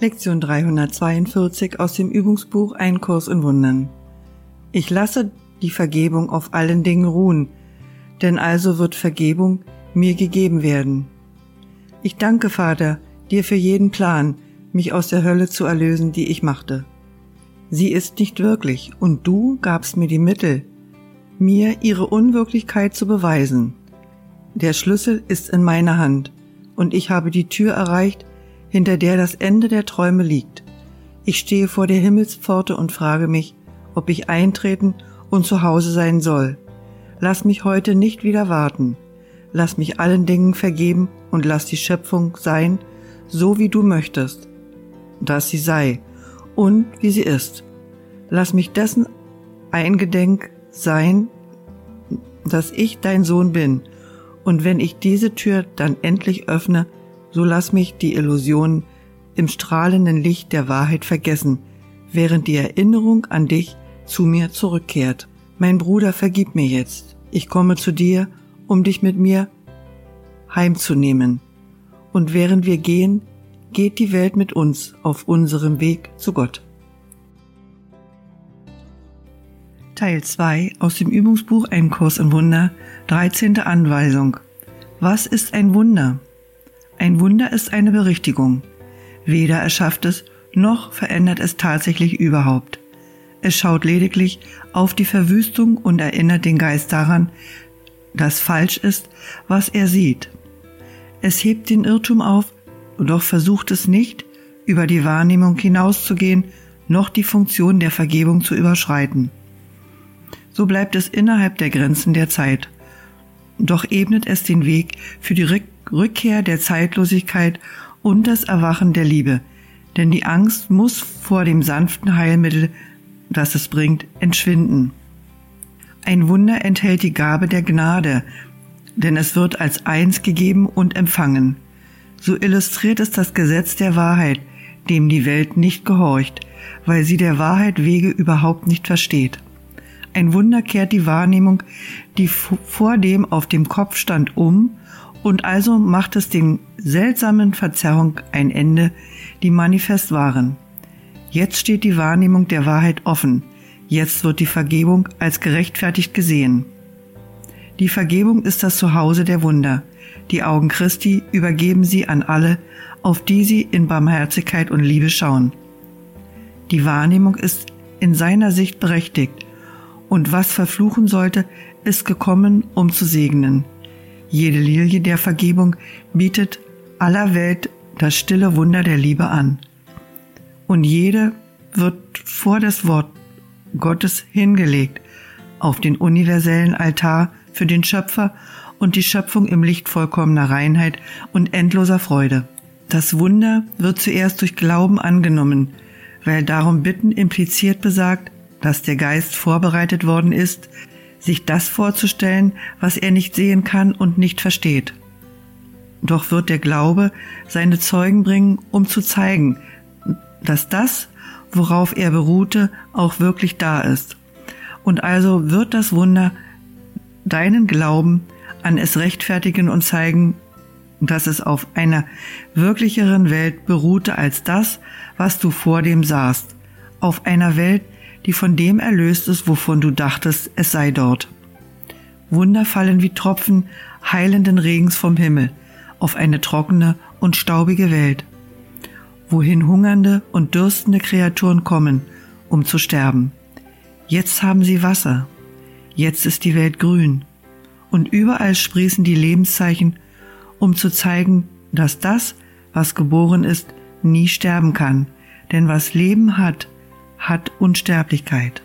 Lektion 342 aus dem Übungsbuch Ein Kurs in Wundern. Ich lasse die Vergebung auf allen Dingen ruhen, denn also wird Vergebung mir gegeben werden. Ich danke, Vater, dir für jeden Plan, mich aus der Hölle zu erlösen, die ich machte. Sie ist nicht wirklich, und du gabst mir die Mittel, mir ihre Unwirklichkeit zu beweisen. Der Schlüssel ist in meiner Hand, und ich habe die Tür erreicht, hinter der das Ende der Träume liegt. Ich stehe vor der Himmelspforte und frage mich, ob ich eintreten und zu Hause sein soll. Lass mich heute nicht wieder warten. Lass mich allen Dingen vergeben und lass die Schöpfung sein, so wie du möchtest, dass sie sei und wie sie ist. Lass mich dessen eingedenk sein, dass ich dein Sohn bin, und wenn ich diese Tür dann endlich öffne, so lass mich die Illusionen im strahlenden Licht der Wahrheit vergessen, während die Erinnerung an dich zu mir zurückkehrt. Mein Bruder, vergib mir jetzt. Ich komme zu dir, um dich mit mir heimzunehmen. Und während wir gehen, geht die Welt mit uns auf unserem Weg zu Gott. Teil 2 aus dem Übungsbuch Ein Kurs in Wunder, 13. Anweisung. Was ist ein Wunder? Ein Wunder ist eine Berichtigung. Weder erschafft es, noch verändert es tatsächlich überhaupt. Es schaut lediglich auf die Verwüstung und erinnert den Geist daran, dass falsch ist, was er sieht. Es hebt den Irrtum auf, doch versucht es nicht, über die Wahrnehmung hinauszugehen, noch die Funktion der Vergebung zu überschreiten. So bleibt es innerhalb der Grenzen der Zeit. Doch ebnet es den Weg für die Rückkehr der Zeitlosigkeit und das Erwachen der Liebe, denn die Angst muss vor dem sanften Heilmittel, das es bringt, entschwinden. Ein Wunder enthält die Gabe der Gnade, denn es wird als eins gegeben und empfangen. So illustriert es das Gesetz der Wahrheit, dem die Welt nicht gehorcht, weil sie der Wahrheit Wege überhaupt nicht versteht. Ein Wunder kehrt die Wahrnehmung, die vor dem auf dem Kopf stand, um und also macht es den seltsamen Verzerrung ein Ende, die manifest waren. Jetzt steht die Wahrnehmung der Wahrheit offen. Jetzt wird die Vergebung als gerechtfertigt gesehen. Die Vergebung ist das Zuhause der Wunder. Die Augen Christi übergeben sie an alle, auf die sie in Barmherzigkeit und Liebe schauen. Die Wahrnehmung ist in seiner Sicht berechtigt, und was verfluchen sollte, ist gekommen, um zu segnen. Jede Lilie der Vergebung bietet aller Welt das stille Wunder der Liebe an. Und jede wird vor das Wort Gottes hingelegt, auf den universellen Altar für den Schöpfer und die Schöpfung im Licht vollkommener Reinheit und endloser Freude. Das Wunder wird zuerst durch Glauben angenommen, weil darum Bitten impliziert besagt, dass der Geist vorbereitet worden ist, sich das vorzustellen, was er nicht sehen kann und nicht versteht. Doch wird der Glaube seine Zeugen bringen, um zu zeigen, dass das, worauf er beruhte, auch wirklich da ist. Und also wird das Wunder deinen Glauben an es rechtfertigen und zeigen, dass es auf einer wirklicheren Welt beruhte als das, was du vor dem sahst, auf einer Welt, die von dem erlöst ist, wovon du dachtest, es sei dort. Wunder fallen wie Tropfen heilenden Regens vom Himmel auf eine trockene und staubige Welt, wohin hungernde und dürstende Kreaturen kommen, um zu sterben. Jetzt haben sie Wasser, jetzt ist die Welt grün, und überall sprießen die Lebenszeichen, um zu zeigen, dass das, was geboren ist, nie sterben kann, denn was Leben hat, hat Unsterblichkeit.